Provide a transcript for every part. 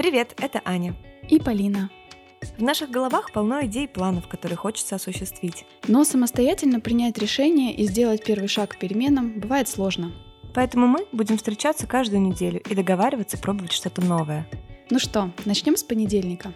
Привет, это Аня. И Полина. В наших головах полно идей и планов, которые хочется осуществить. Но самостоятельно принять решение и сделать первый шаг к переменам бывает сложно. Поэтому мы будем встречаться каждую неделю и договариваться пробовать что-то новое. Ну что, начнем с понедельника.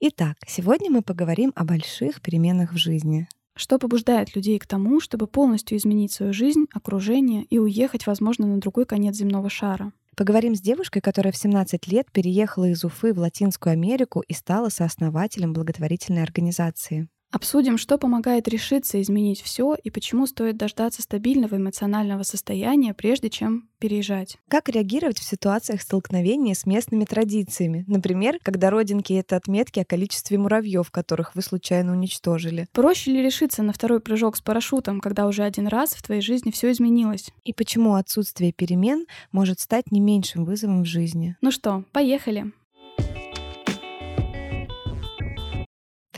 Итак, сегодня мы поговорим о больших переменах в жизни. Что побуждает людей к тому, чтобы полностью изменить свою жизнь, окружение и уехать, возможно, на другой конец земного шара? Поговорим с девушкой, которая в 17 лет переехала из Уфы в Латинскую Америку и стала сооснователем благотворительной организации. Обсудим, что помогает решиться изменить все и почему стоит дождаться стабильного эмоционального состояния, прежде чем переезжать. Как реагировать в ситуациях столкновения с местными традициями? Например, когда родинки — это отметки о количестве муравьев, которых вы случайно уничтожили. Проще ли решиться на второй прыжок с парашютом, когда уже один раз в твоей жизни все изменилось? И почему отсутствие перемен может стать не меньшим вызовом в жизни? Ну что, поехали!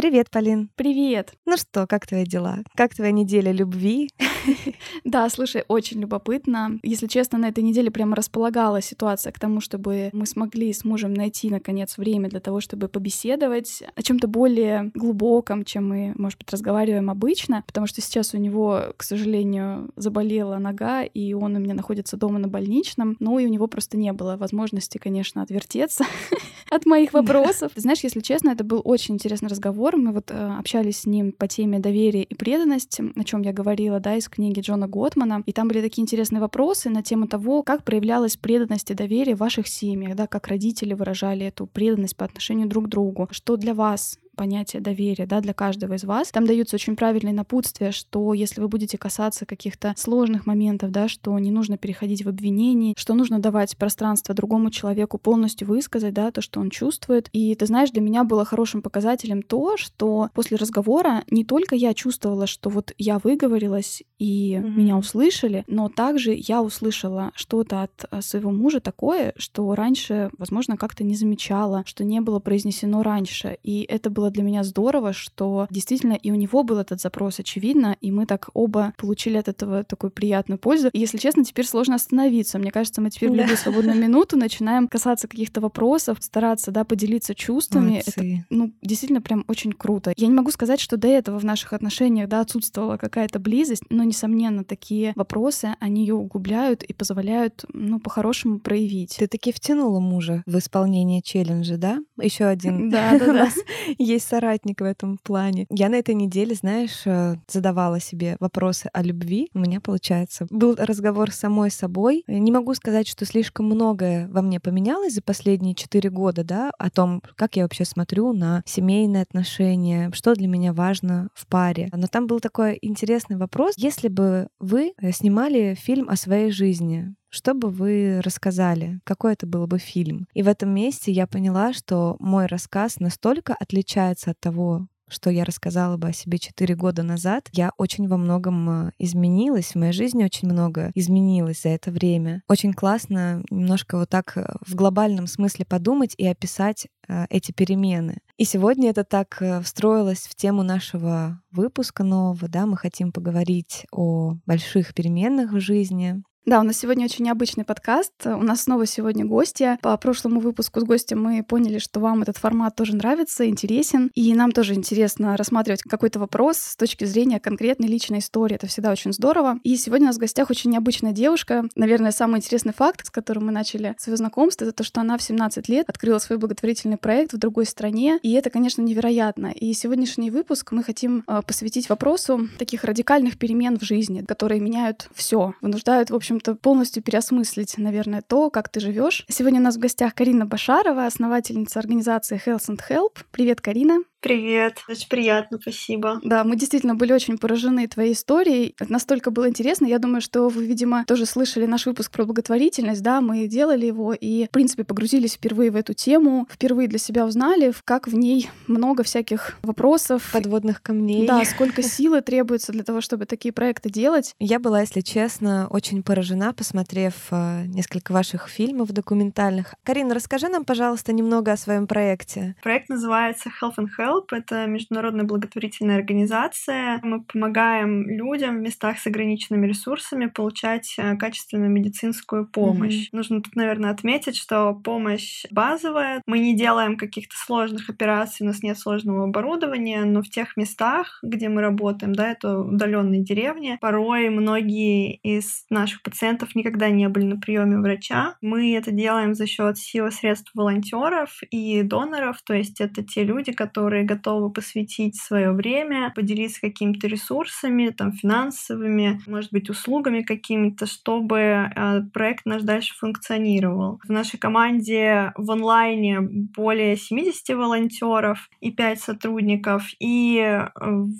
Привет, Полин. Привет. Ну что, как твои дела? Как твоя неделя любви? Да, слушай, очень любопытно. Если честно, на этой неделе прямо располагала ситуация к тому, чтобы мы смогли с мужем найти, наконец, время для того, чтобы побеседовать о чем то более глубоком, чем мы, может быть, разговариваем обычно, потому что сейчас у него, к сожалению, заболела нога, и он у меня находится дома на больничном, ну и у него просто не было возможности, конечно, отвертеться от моих вопросов. знаешь, если честно, это был очень интересный разговор. Мы вот э, общались с ним по теме доверия и преданности, о чем я говорила, да, из книги Джона Готмана. И там были такие интересные вопросы на тему того, как проявлялась преданность и доверие в ваших семьях, да, как родители выражали эту преданность по отношению друг к другу, что для вас понятие доверия да, для каждого из вас. Там даются очень правильные напутствия, что если вы будете касаться каких-то сложных моментов, да, что не нужно переходить в обвинение, что нужно давать пространство другому человеку полностью высказать да, то, что он чувствует. И ты знаешь, для меня было хорошим показателем то, что после разговора не только я чувствовала, что вот я выговорилась и mm-hmm. меня услышали, но также я услышала что-то от э, своего мужа такое, что раньше, возможно, как-то не замечала, что не было произнесено раньше. И это было для меня здорово, что действительно и у него был этот запрос, очевидно, и мы так оба получили от этого такую приятную пользу. И, если честно, теперь сложно остановиться. Мне кажется, мы теперь в любую свободную минуту начинаем касаться каких-то вопросов, стараться, да, поделиться чувствами. Молодцы. Это, ну, действительно прям очень круто. Я не могу сказать, что до этого в наших отношениях, да, отсутствовала какая-то близость, но, несомненно, такие вопросы, они ее углубляют и позволяют, ну, по-хорошему проявить. Ты таки втянула мужа в исполнение челленджа, да? Еще один. Да, да, да есть соратник в этом плане. Я на этой неделе, знаешь, э, задавала себе вопросы о любви. У меня, получается, был разговор с самой собой. Не могу сказать, что слишком многое во мне поменялось за последние четыре года, да, о том, как я вообще смотрю на семейные отношения, что для меня важно в паре. Но там был такой интересный вопрос. Если бы вы э, снимали фильм о своей жизни, что бы вы рассказали? Какой это был бы фильм? И в этом месте я поняла, что мой рассказ настолько отличается от того, что я рассказала бы о себе четыре года назад, я очень во многом э, изменилась, в моей жизни очень много изменилось за это время. Очень классно немножко вот так э, в глобальном смысле подумать и описать э, эти перемены. И сегодня это так встроилось в тему нашего выпуска нового, да, мы хотим поговорить о больших переменах в жизни, да, у нас сегодня очень необычный подкаст. У нас снова сегодня гости. По прошлому выпуску с гостем мы поняли, что вам этот формат тоже нравится, интересен. И нам тоже интересно рассматривать какой-то вопрос с точки зрения конкретной личной истории. Это всегда очень здорово. И сегодня у нас в гостях очень необычная девушка. Наверное, самый интересный факт, с которым мы начали свое знакомство, это то, что она в 17 лет открыла свой благотворительный проект в другой стране. И это, конечно, невероятно. И сегодняшний выпуск мы хотим э, посвятить вопросу таких радикальных перемен в жизни, которые меняют все, вынуждают, в общем, общем-то, полностью переосмыслить, наверное, то, как ты живешь. Сегодня у нас в гостях Карина Башарова, основательница организации Health and Help. Привет, Карина. Привет, очень приятно, спасибо. Да, мы действительно были очень поражены твоей историей. Это настолько было интересно. Я думаю, что вы, видимо, тоже слышали наш выпуск про благотворительность, да, мы делали его и, в принципе, погрузились впервые в эту тему, впервые для себя узнали, как в ней много всяких вопросов. Подводных камней. Да, сколько силы требуется для того, чтобы такие проекты делать. Я была, если честно, очень поражена, посмотрев э, несколько ваших фильмов документальных. Карина, расскажи нам, пожалуйста, немного о своем проекте. Проект называется Health and Health Help. Это международная благотворительная организация. Мы помогаем людям в местах с ограниченными ресурсами получать э, качественную медицинскую помощь. Mm-hmm. Нужно тут, наверное, отметить, что помощь базовая. Мы не делаем каких-то сложных операций, у нас нет сложного оборудования, но в тех местах, где мы работаем, да, это удаленные деревни, порой многие из наших пациентов никогда не были на приеме врача. Мы это делаем за счет силы средств волонтеров и доноров, то есть это те люди, которые готовы посвятить свое время, поделиться какими-то ресурсами, там, финансовыми, может быть, услугами какими-то, чтобы э, проект наш дальше функционировал. В нашей команде в онлайне более 70 волонтеров и 5 сотрудников, и э,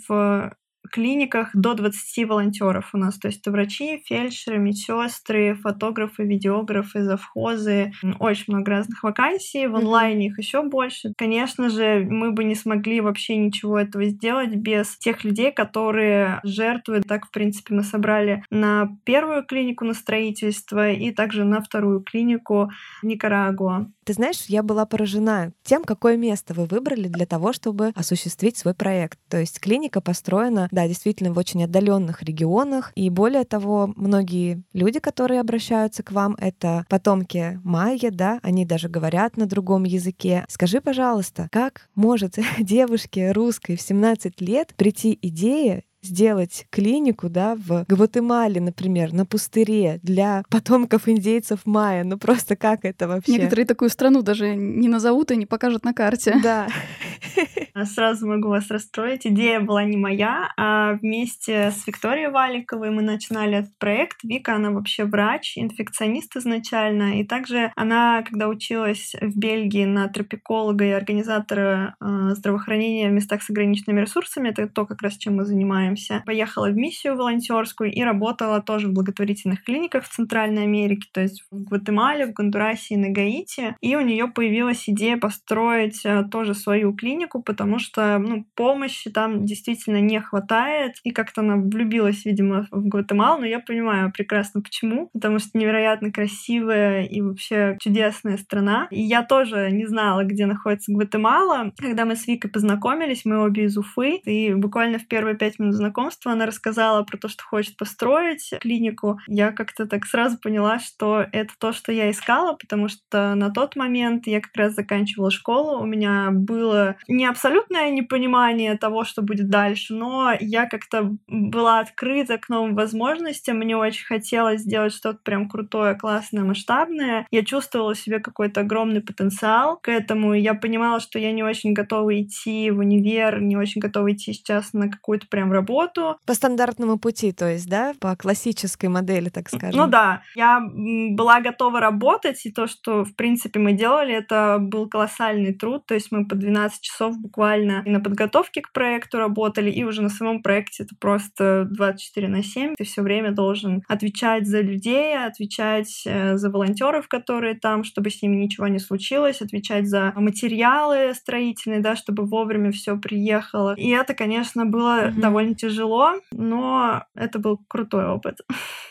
в клиниках до 20 волонтеров у нас. То есть это врачи, фельдшеры, медсестры, фотографы, видеографы, завхозы. Очень много разных вакансий. В онлайне их еще больше. Конечно же, мы бы не смогли вообще ничего этого сделать без тех людей, которые жертвуют. Так, в принципе, мы собрали на первую клинику на строительство и также на вторую клинику в Никарагуа. Ты знаешь, я была поражена тем, какое место вы выбрали для того, чтобы осуществить свой проект. То есть клиника построена, да, действительно в очень отдаленных регионах. И более того, многие люди, которые обращаются к вам, это потомки майя, да, они даже говорят на другом языке. Скажи, пожалуйста, как может девушке русской в 17 лет прийти идея сделать клинику, да, в Гватемале, например, на пустыре для потомков индейцев майя. Ну просто как это вообще? Некоторые такую страну даже не назовут и не покажут на карте. Да. Сразу могу вас расстроить. Идея была не моя, а вместе с Викторией Валиковой мы начинали этот проект. Вика, она вообще врач, инфекционист изначально. И также она, когда училась в Бельгии на тропиколога и организатора э, здравоохранения в местах с ограниченными ресурсами, это то, как раз чем мы занимаемся, поехала в миссию волонтерскую и работала тоже в благотворительных клиниках в Центральной Америке, то есть в Гватемале, в Гондурасе и на Гаити. И у нее появилась идея построить э, тоже свою клинику, потому потому что ну, помощи там действительно не хватает. И как-то она влюбилась, видимо, в Гватемалу, но я понимаю прекрасно почему. Потому что невероятно красивая и вообще чудесная страна. И я тоже не знала, где находится Гватемала. Когда мы с Викой познакомились, мы обе из Уфы, и буквально в первые пять минут знакомства она рассказала про то, что хочет построить клинику. Я как-то так сразу поняла, что это то, что я искала, потому что на тот момент я как раз заканчивала школу, у меня было не абсолютно абсолютное непонимание того, что будет дальше, но я как-то была открыта к новым возможностям, мне очень хотелось сделать что-то прям крутое, классное, масштабное. Я чувствовала в себе какой-то огромный потенциал к этому, и я понимала, что я не очень готова идти в универ, не очень готова идти сейчас на какую-то прям работу. По стандартному пути, то есть, да, по классической модели, так скажем. Ну да, я была готова работать, и то, что, в принципе, мы делали, это был колоссальный труд, то есть мы по 12 часов буквально буквально и на подготовке к проекту работали, и уже на самом проекте это просто 24 на 7. Ты все время должен отвечать за людей, отвечать э, за волонтеров, которые там, чтобы с ними ничего не случилось, отвечать за материалы строительные, да, чтобы вовремя все приехало. И это, конечно, было mm-hmm. довольно тяжело, но это был крутой опыт.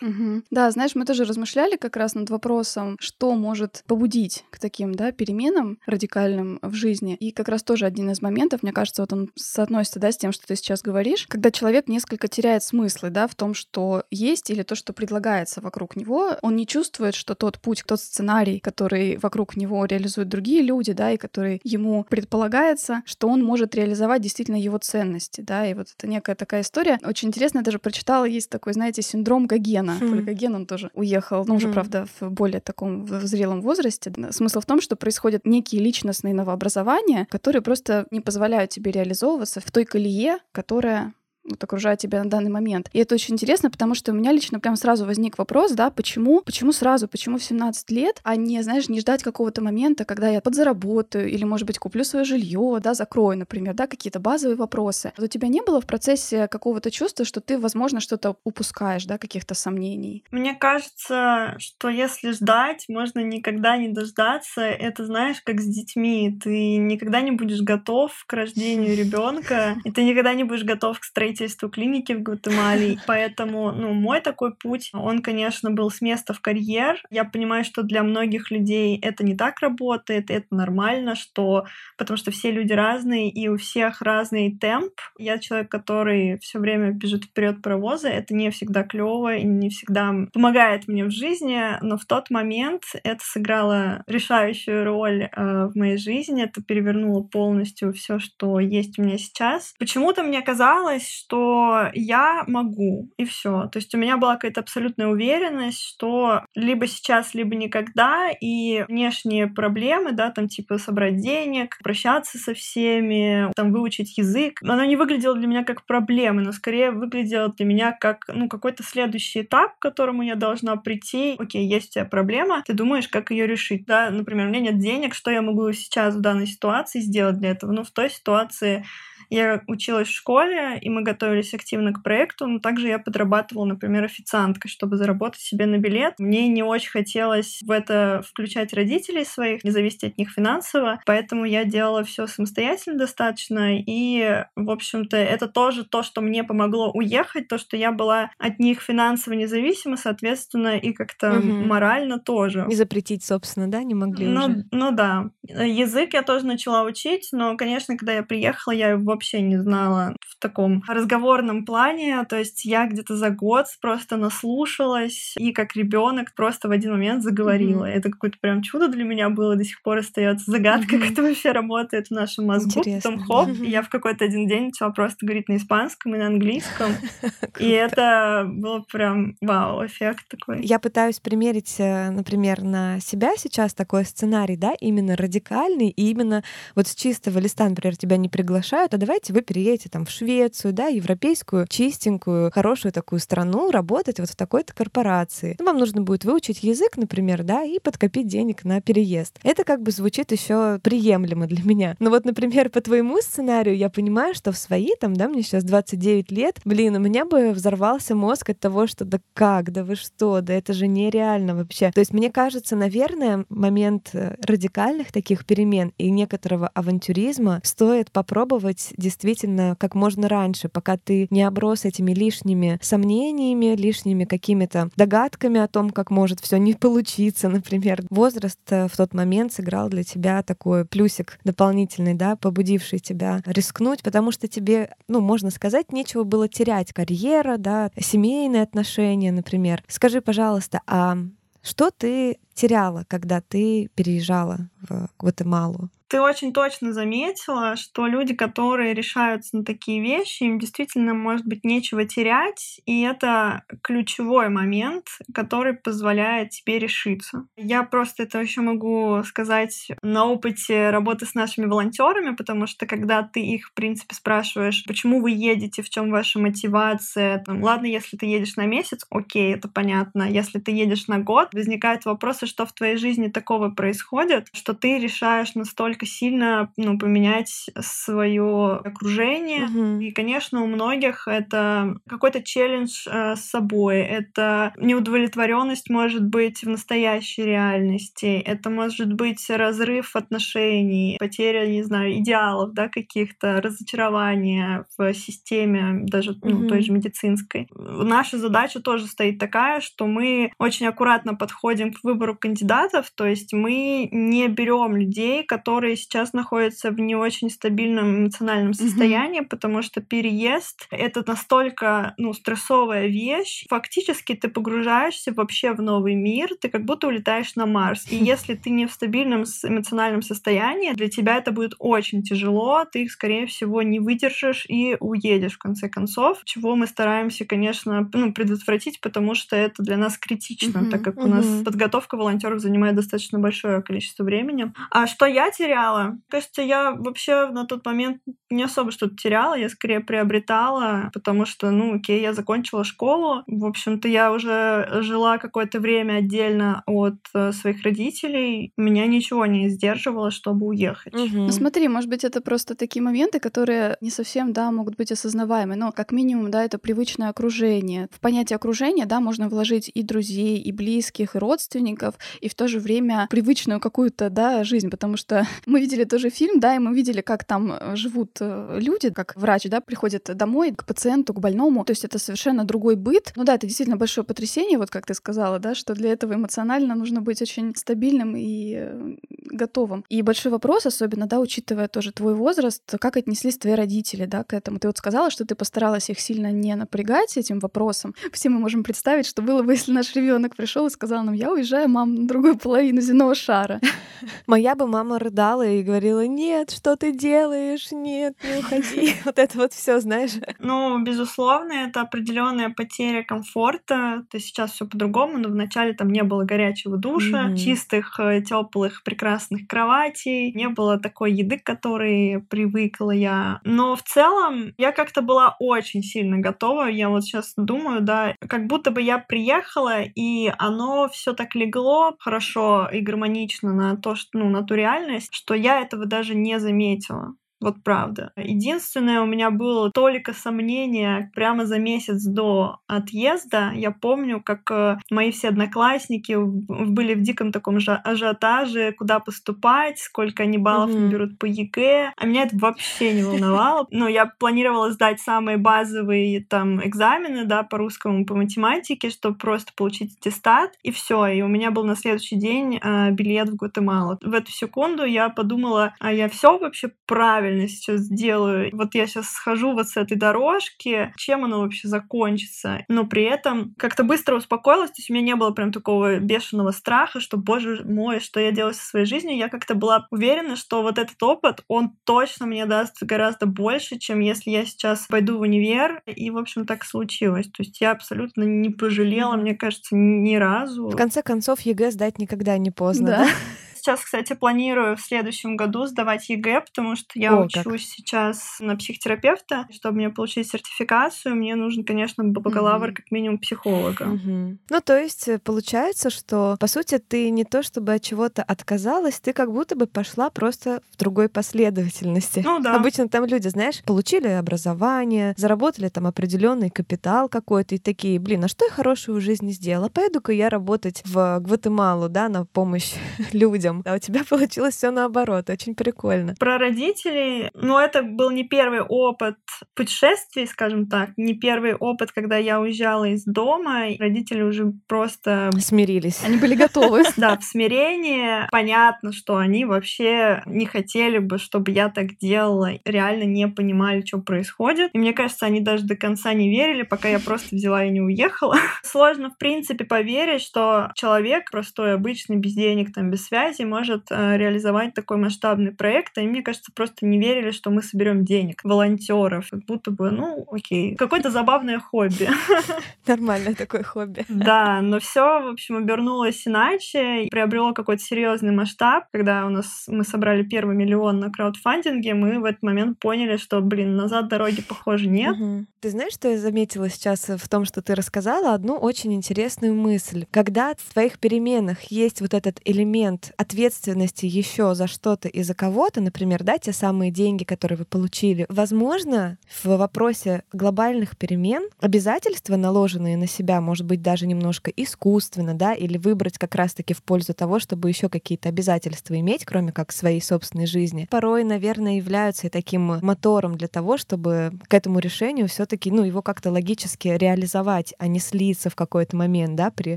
Mm-hmm. Да, знаешь, мы тоже размышляли как раз над вопросом, что может побудить к таким да, переменам радикальным в жизни. И как раз тоже один из моментов, мне кажется, вот он соотносится, да, с тем, что ты сейчас говоришь, когда человек несколько теряет смыслы, да, в том, что есть или то, что предлагается вокруг него, он не чувствует, что тот путь, тот сценарий, который вокруг него реализуют другие люди, да, и который ему предполагается, что он может реализовать действительно его ценности, да, и вот это некая такая история. Очень интересно, я даже прочитала, есть такой, знаете, синдром Гогена. Mm. Гоген, он тоже уехал, ну, mm. уже, правда, в более таком в зрелом возрасте. Смысл в том, что происходят некие личностные новообразования, которые просто не позволяют тебе реализовываться в той колее, которая вот окружает тебя на данный момент. И это очень интересно, потому что у меня лично прям сразу возник вопрос, да, почему, почему сразу, почему в 17 лет, а не, знаешь, не ждать какого-то момента, когда я подзаработаю или, может быть, куплю свое жилье, да, закрою, например, да, какие-то базовые вопросы. Вот у тебя не было в процессе какого-то чувства, что ты, возможно, что-то упускаешь, да, каких-то сомнений? Мне кажется, что если ждать, можно никогда не дождаться. Это, знаешь, как с детьми. Ты никогда не будешь готов к рождению ребенка, и ты никогда не будешь готов к строительству строительству клиники в Гватемале. Поэтому, ну, мой такой путь, он, конечно, был с места в карьер. Я понимаю, что для многих людей это не так работает, это нормально, что потому что все люди разные, и у всех разный темп. Я человек, который все время бежит вперед паровоза. Это не всегда клево и не всегда помогает мне в жизни, но в тот момент это сыграло решающую роль э, в моей жизни. Это перевернуло полностью все, что есть у меня сейчас. Почему-то мне казалось, что я могу, и все. То есть у меня была какая-то абсолютная уверенность, что либо сейчас, либо никогда, и внешние проблемы, да, там типа собрать денег, прощаться со всеми, там выучить язык, оно не выглядело для меня как проблемы, но скорее выглядело для меня как, ну, какой-то следующий этап, к которому я должна прийти. Окей, есть у тебя проблема, ты думаешь, как ее решить, да, например, у меня нет денег, что я могу сейчас в данной ситуации сделать для этого? Ну, в той ситуации я училась в школе, и мы готовились активно к проекту, но также я подрабатывала, например, официанткой, чтобы заработать себе на билет. Мне не очень хотелось в это включать родителей своих, не зависеть от них финансово, поэтому я делала все самостоятельно достаточно, и, в общем-то, это тоже то, что мне помогло уехать, то, что я была от них финансово независима, соответственно, и как-то угу. морально тоже. И запретить, собственно, да, не могли ну, уже? Ну да. Язык я тоже начала учить, но, конечно, когда я приехала, я его вообще не знала в таком разговорном плане. То есть я где-то за год просто наслушалась и как ребенок просто в один момент заговорила. Mm-hmm. Это какое-то прям чудо для меня было, до сих пор остается загадка, mm-hmm. как это вообще работает в нашем мозгу. Интересно. Потом хоп, mm-hmm. я в какой-то один день начала просто говорить на испанском и на английском. И это было прям вау, эффект такой. Я пытаюсь примерить, э, например, на себя сейчас такой сценарий, да, именно радикальный, и именно вот с чистого листа, например, тебя не приглашают, а давайте вы переедете там в Швецию, да, европейскую, чистенькую, хорошую такую страну, работать вот в такой-то корпорации. Ну, вам нужно будет выучить язык, например, да, и подкопить денег на переезд. Это как бы звучит еще приемлемо для меня. Но вот, например, по твоему сценарию я понимаю, что в свои, там, да, мне сейчас 29 лет, блин, у меня бы взорвался мозг от того, что да как, да вы что, да это же нереально вообще. То есть мне кажется, наверное, момент э, радикальных таких перемен и некоторого авантюризма стоит попробовать действительно как можно раньше, пока ты не оброс этими лишними сомнениями, лишними какими-то догадками о том, как может все не получиться, например. Возраст э, в тот момент сыграл для тебя такой плюсик дополнительный, да, побудивший тебя рискнуть, потому что тебе, ну, можно сказать, нечего было терять. Карьера, да, семейные отношения, например. Скажи, пожалуйста, а что ты теряла, когда ты переезжала в Гватемалу? Ты очень точно заметила, что люди, которые решаются на такие вещи, им действительно, может быть, нечего терять, и это ключевой момент, который позволяет тебе решиться. Я просто это еще могу сказать на опыте работы с нашими волонтерами, потому что когда ты их, в принципе, спрашиваешь, почему вы едете, в чем ваша мотивация, там, ладно, если ты едешь на месяц, окей, это понятно. Если ты едешь на год, возникает вопрос, а что в твоей жизни такого происходит, что ты решаешь настолько сильно ну, поменять свое окружение. Угу. И, конечно, у многих это какой-то челлендж э, с собой, это неудовлетворенность может быть в настоящей реальности, это может быть разрыв отношений, потеря, не знаю, идеалов, да, каких-то, разочарования в системе, даже ну, той же медицинской. Наша задача тоже стоит такая, что мы очень аккуратно подходим к выбору кандидатов, то есть мы не берем людей, которые которые сейчас находятся в не очень стабильном эмоциональном состоянии, mm-hmm. потому что переезд — это настолько ну, стрессовая вещь. Фактически ты погружаешься вообще в новый мир, ты как будто улетаешь на Марс. И если ты не в стабильном эмоциональном состоянии, для тебя это будет очень тяжело, ты их, скорее всего, не выдержишь и уедешь в конце концов, чего мы стараемся, конечно, ну, предотвратить, потому что это для нас критично, mm-hmm. так как mm-hmm. у нас подготовка волонтеров занимает достаточно большое количество времени. А что я теряла. Кажется, я вообще на тот момент не особо что-то теряла, я скорее приобретала, потому что, ну, окей, я закончила школу. В общем-то, я уже жила какое-то время отдельно от э, своих родителей. Меня ничего не сдерживало, чтобы уехать. Угу. Ну, смотри, может быть, это просто такие моменты, которые не совсем, да, могут быть осознаваемы, но как минимум, да, это привычное окружение. В понятие окружения, да, можно вложить и друзей, и близких, и родственников, отдыхов и в то же время привычную какую-то, да, жизнь, потому что мы видели тоже фильм, да, и мы видели, как там э, живут э, люди, как врач, да, приходит домой к пациенту, к больному, то есть это совершенно другой быт. Ну да, это действительно большое потрясение, вот как ты сказала, да, что для этого эмоционально нужно быть очень стабильным и э, готовым. И большой вопрос, особенно, да, учитывая тоже твой возраст, как отнеслись твои родители, да, к этому. Ты вот сказала, что ты постаралась их сильно не напрягать этим вопросом. Все мы можем представить, что было бы, если наш ребенок пришел и сказал нам, я уезжаю, мам, на другую половину земного шара. Моя бы мама рыдала и говорила, нет, что ты делаешь, нет, не уходи. Вот это вот все, знаешь. Ну, безусловно, это определенная потеря комфорта. То сейчас все по-другому, но вначале там не было горячего душа, чистых, э, теплых, прекрасных кроватей, не было такой еды, к которой привыкла я. Но в целом я как-то была очень сильно готова. Я вот сейчас думаю, да, как будто бы я приехала, и оно все так легло хорошо и гармонично на то, что, ну, на ту реальность, что я этого даже не заметила. Вот правда. Единственное, у меня было только сомнение прямо за месяц до отъезда. Я помню, как э, мои все одноклассники были в диком таком ажиотаже, куда поступать, сколько они баллов mm-hmm. берут по ЕГЭ. А меня это вообще не волновало. Но я планировала сдать самые базовые там экзамены, да, по русскому, по математике, чтобы просто получить аттестат, и все. И у меня был на следующий день э, билет в Гватемалу. В эту секунду я подумала, а я все вообще правильно правильно сейчас делаю. Вот я сейчас схожу вот с этой дорожки, чем оно вообще закончится. Но при этом как-то быстро успокоилась, то есть у меня не было прям такого бешеного страха, что, боже мой, что я делаю со своей жизнью. Я как-то была уверена, что вот этот опыт, он точно мне даст гораздо больше, чем если я сейчас пойду в универ. И, в общем, так случилось. То есть я абсолютно не пожалела, мне кажется, ни разу. В конце концов, ЕГЭ сдать никогда не поздно, да? да? сейчас, кстати, планирую в следующем году сдавать ЕГЭ, потому что я О, учусь как. сейчас на психотерапевта. Чтобы мне получить сертификацию, мне нужен, конечно, бакалавр, mm-hmm. как минимум психолога. Mm-hmm. Ну, то есть э, получается, что, по сути, ты не то чтобы от чего-то отказалась, ты как будто бы пошла просто в другой последовательности. Ну да. Обычно там люди, знаешь, получили образование, заработали там определенный капитал какой-то и такие, блин, а что я хорошего в жизни сделала? Пойду-ка я работать в Гватемалу, да, на помощь людям людям. А у тебя получилось все наоборот. Очень прикольно. Про родителей, ну, это был не первый опыт путешествий, скажем так, не первый опыт, когда я уезжала из дома. И родители уже просто... Смирились. Они были готовы. Да, в смирении. Понятно, что они вообще не хотели бы, чтобы я так делала. Реально не понимали, что происходит. И мне кажется, они даже до конца не верили, пока я просто взяла и не уехала. Сложно, в принципе, поверить, что человек простой, обычный, без денег, там, без связи, предприятий может э, реализовать такой масштабный проект. И мне кажется, просто не верили, что мы соберем денег, волонтеров, как будто бы, ну, окей, какое-то забавное хобби. Нормальное такое хобби. Да, но все, в общем, обернулось иначе, приобрело какой-то серьезный масштаб. Когда у нас мы собрали первый миллион на краудфандинге, мы в этот момент поняли, что, блин, назад дороги, похоже, нет. Ты знаешь, что я заметила сейчас в том, что ты рассказала? Одну очень интересную мысль. Когда в твоих переменах есть вот этот элемент ответственности еще за что-то и за кого-то, например, да, те самые деньги, которые вы получили, возможно, в вопросе глобальных перемен обязательства, наложенные на себя, может быть, даже немножко искусственно, да, или выбрать как раз-таки в пользу того, чтобы еще какие-то обязательства иметь, кроме как своей собственной жизни, порой, наверное, являются и таким мотором для того, чтобы к этому решению все-таки, ну, его как-то логически реализовать, а не слиться в какой-то момент, да, при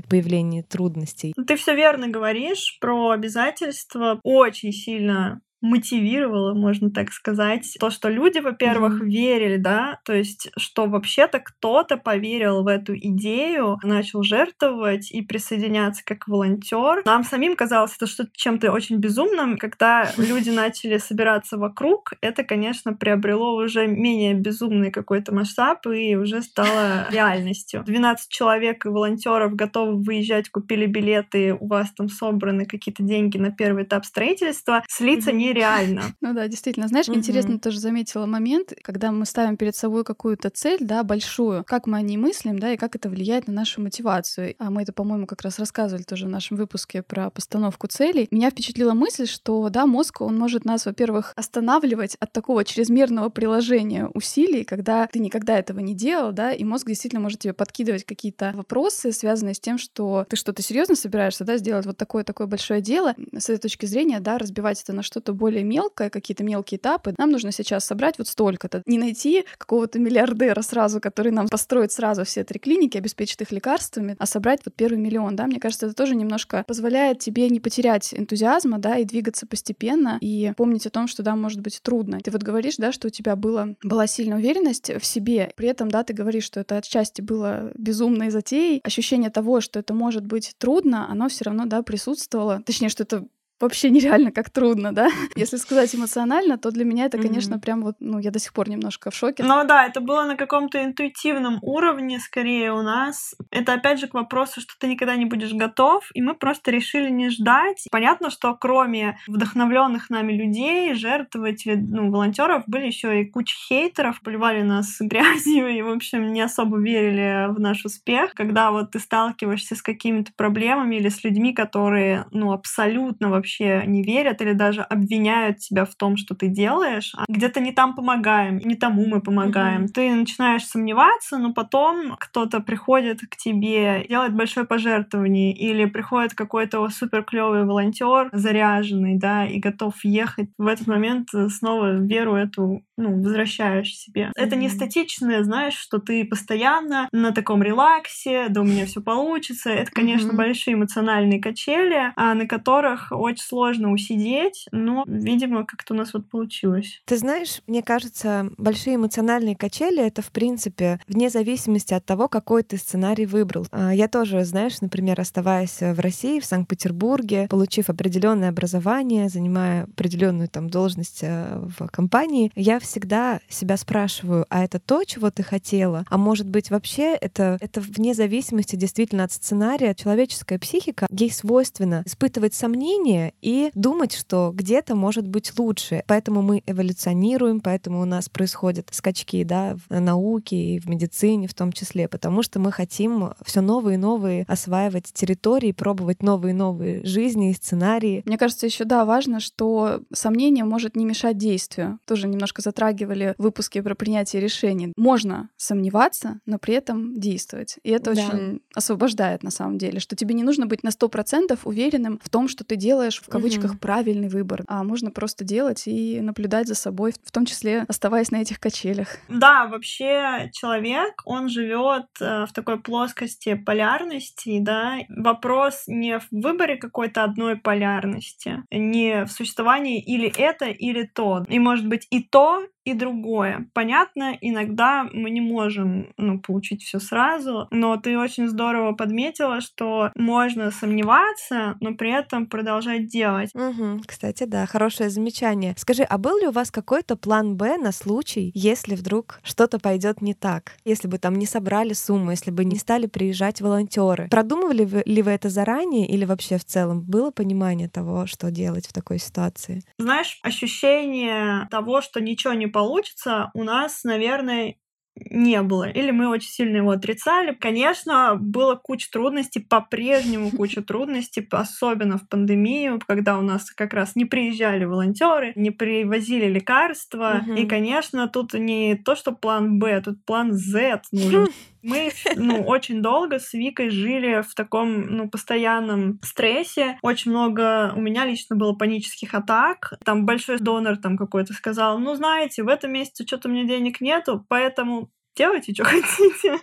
появлении трудностей. Ты все верно говоришь про обязательства обязательства очень сильно мотивировало, можно так сказать, то, что люди, во-первых, mm-hmm. верили, да, то есть, что вообще-то кто-то поверил в эту идею, начал жертвовать и присоединяться как волонтер. Нам самим казалось это что-то чем-то очень безумным. Когда люди начали собираться вокруг, это, конечно, приобрело уже менее безумный какой-то масштаб и уже стало реальностью. 12 человек и волонтеров готовы выезжать, купили билеты, у вас там собраны какие-то деньги на первый этап строительства. Слиться не нереально. Ну да, действительно. Знаешь, интересно тоже заметила момент, когда мы ставим перед собой какую-то цель, да, большую, как мы о ней мыслим, да, и как это влияет на нашу мотивацию. А мы это, по-моему, как раз рассказывали тоже в нашем выпуске про постановку целей. Меня впечатлила мысль, что, да, мозг, он может нас, во-первых, останавливать от такого чрезмерного приложения усилий, когда ты никогда этого не делал, да, и мозг действительно может тебе подкидывать какие-то вопросы, связанные с тем, что ты что-то серьезно собираешься, да, сделать вот такое-такое большое дело. С этой точки зрения, да, разбивать это на что-то более мелкое, какие-то мелкие этапы. Нам нужно сейчас собрать вот столько-то. Не найти какого-то миллиардера сразу, который нам построит сразу все три клиники, обеспечит их лекарствами, а собрать вот первый миллион, да. Мне кажется, это тоже немножко позволяет тебе не потерять энтузиазма, да, и двигаться постепенно, и помнить о том, что, да, может быть трудно. Ты вот говоришь, да, что у тебя было, была сильная уверенность в себе, при этом, да, ты говоришь, что это отчасти было безумной затеей, ощущение того, что это может быть трудно, оно все равно, да, присутствовало. Точнее, что это вообще нереально как трудно, да? Если сказать эмоционально, то для меня это, конечно, mm-hmm. прям вот, ну, я до сих пор немножко в шоке. Ну да, это было на каком-то интуитивном уровне скорее у нас. Это опять же к вопросу, что ты никогда не будешь готов, и мы просто решили не ждать. Понятно, что кроме вдохновленных нами людей, жертвователей, ну, волонтеров, были еще и куча хейтеров, поливали нас грязью и, в общем, не особо верили в наш успех. Когда вот ты сталкиваешься с какими-то проблемами или с людьми, которые, ну, абсолютно вообще вообще не верят или даже обвиняют тебя в том, что ты делаешь. А где-то не там помогаем, не тому мы помогаем. Mm-hmm. Ты начинаешь сомневаться, но потом кто-то приходит к тебе, делает большое пожертвование, или приходит какой-то супер клевый волонтер, заряженный, да, и готов ехать. В этот момент снова веру эту ну, возвращаешь себе. Mm-hmm. Это не статичное, знаешь, что ты постоянно на таком релаксе, да у меня все получится. Это, конечно, mm-hmm. большие эмоциональные качели, а на которых очень сложно усидеть, но, видимо, как-то у нас вот получилось. Ты знаешь, мне кажется, большие эмоциональные качели — это, в принципе, вне зависимости от того, какой ты сценарий выбрал. А, я тоже, знаешь, например, оставаясь в России, в Санкт-Петербурге, получив определенное образование, занимая определенную там должность э, в компании, я всегда себя спрашиваю, а это то, чего ты хотела? А может быть, вообще это, это вне зависимости действительно от сценария. Человеческая психика, ей свойственно испытывать сомнения и думать, что где-то может быть лучше. Поэтому мы эволюционируем, поэтому у нас происходят скачки да, в науке и в медицине в том числе, потому что мы хотим все новые и новые осваивать территории, пробовать новые и новые жизни и сценарии. Мне кажется, еще да, важно, что сомнение может не мешать действию. Тоже немножко затрагивали в выпуске про принятие решений. Можно сомневаться, но при этом действовать. И это да. очень освобождает на самом деле, что тебе не нужно быть на сто процентов уверенным в том, что ты делаешь в кавычках угу. правильный выбор, а можно просто делать и наблюдать за собой, в том числе оставаясь на этих качелях. Да, вообще человек, он живет э, в такой плоскости полярности, да. Вопрос не в выборе какой-то одной полярности, не в существовании или это, или то. И может быть и то, и другое. Понятно, иногда мы не можем ну, получить все сразу, но ты очень здорово подметила, что можно сомневаться, но при этом продолжать делать. Угу, кстати, да, хорошее замечание. Скажи, а был ли у вас какой-то план Б на случай, если вдруг что-то пойдет не так? Если бы там не собрали сумму, если бы не стали приезжать волонтеры? Продумывали вы, ли вы это заранее или вообще в целом было понимание того, что делать в такой ситуации? Знаешь, ощущение того, что ничего не получится, у нас, наверное, не было. Или мы очень сильно его отрицали. Конечно, было куча трудностей, по-прежнему куча трудностей, особенно в пандемию, когда у нас как раз не приезжали волонтеры, не привозили лекарства. И, конечно, тут не то, что план Б, тут план Z нужен. Мы ну, очень долго с Викой жили в таком ну, постоянном стрессе. Очень много у меня лично было панических атак. Там большой донор там какой-то сказал, ну, знаете, в этом месяце что-то меня денег нету, поэтому делайте, что хотите.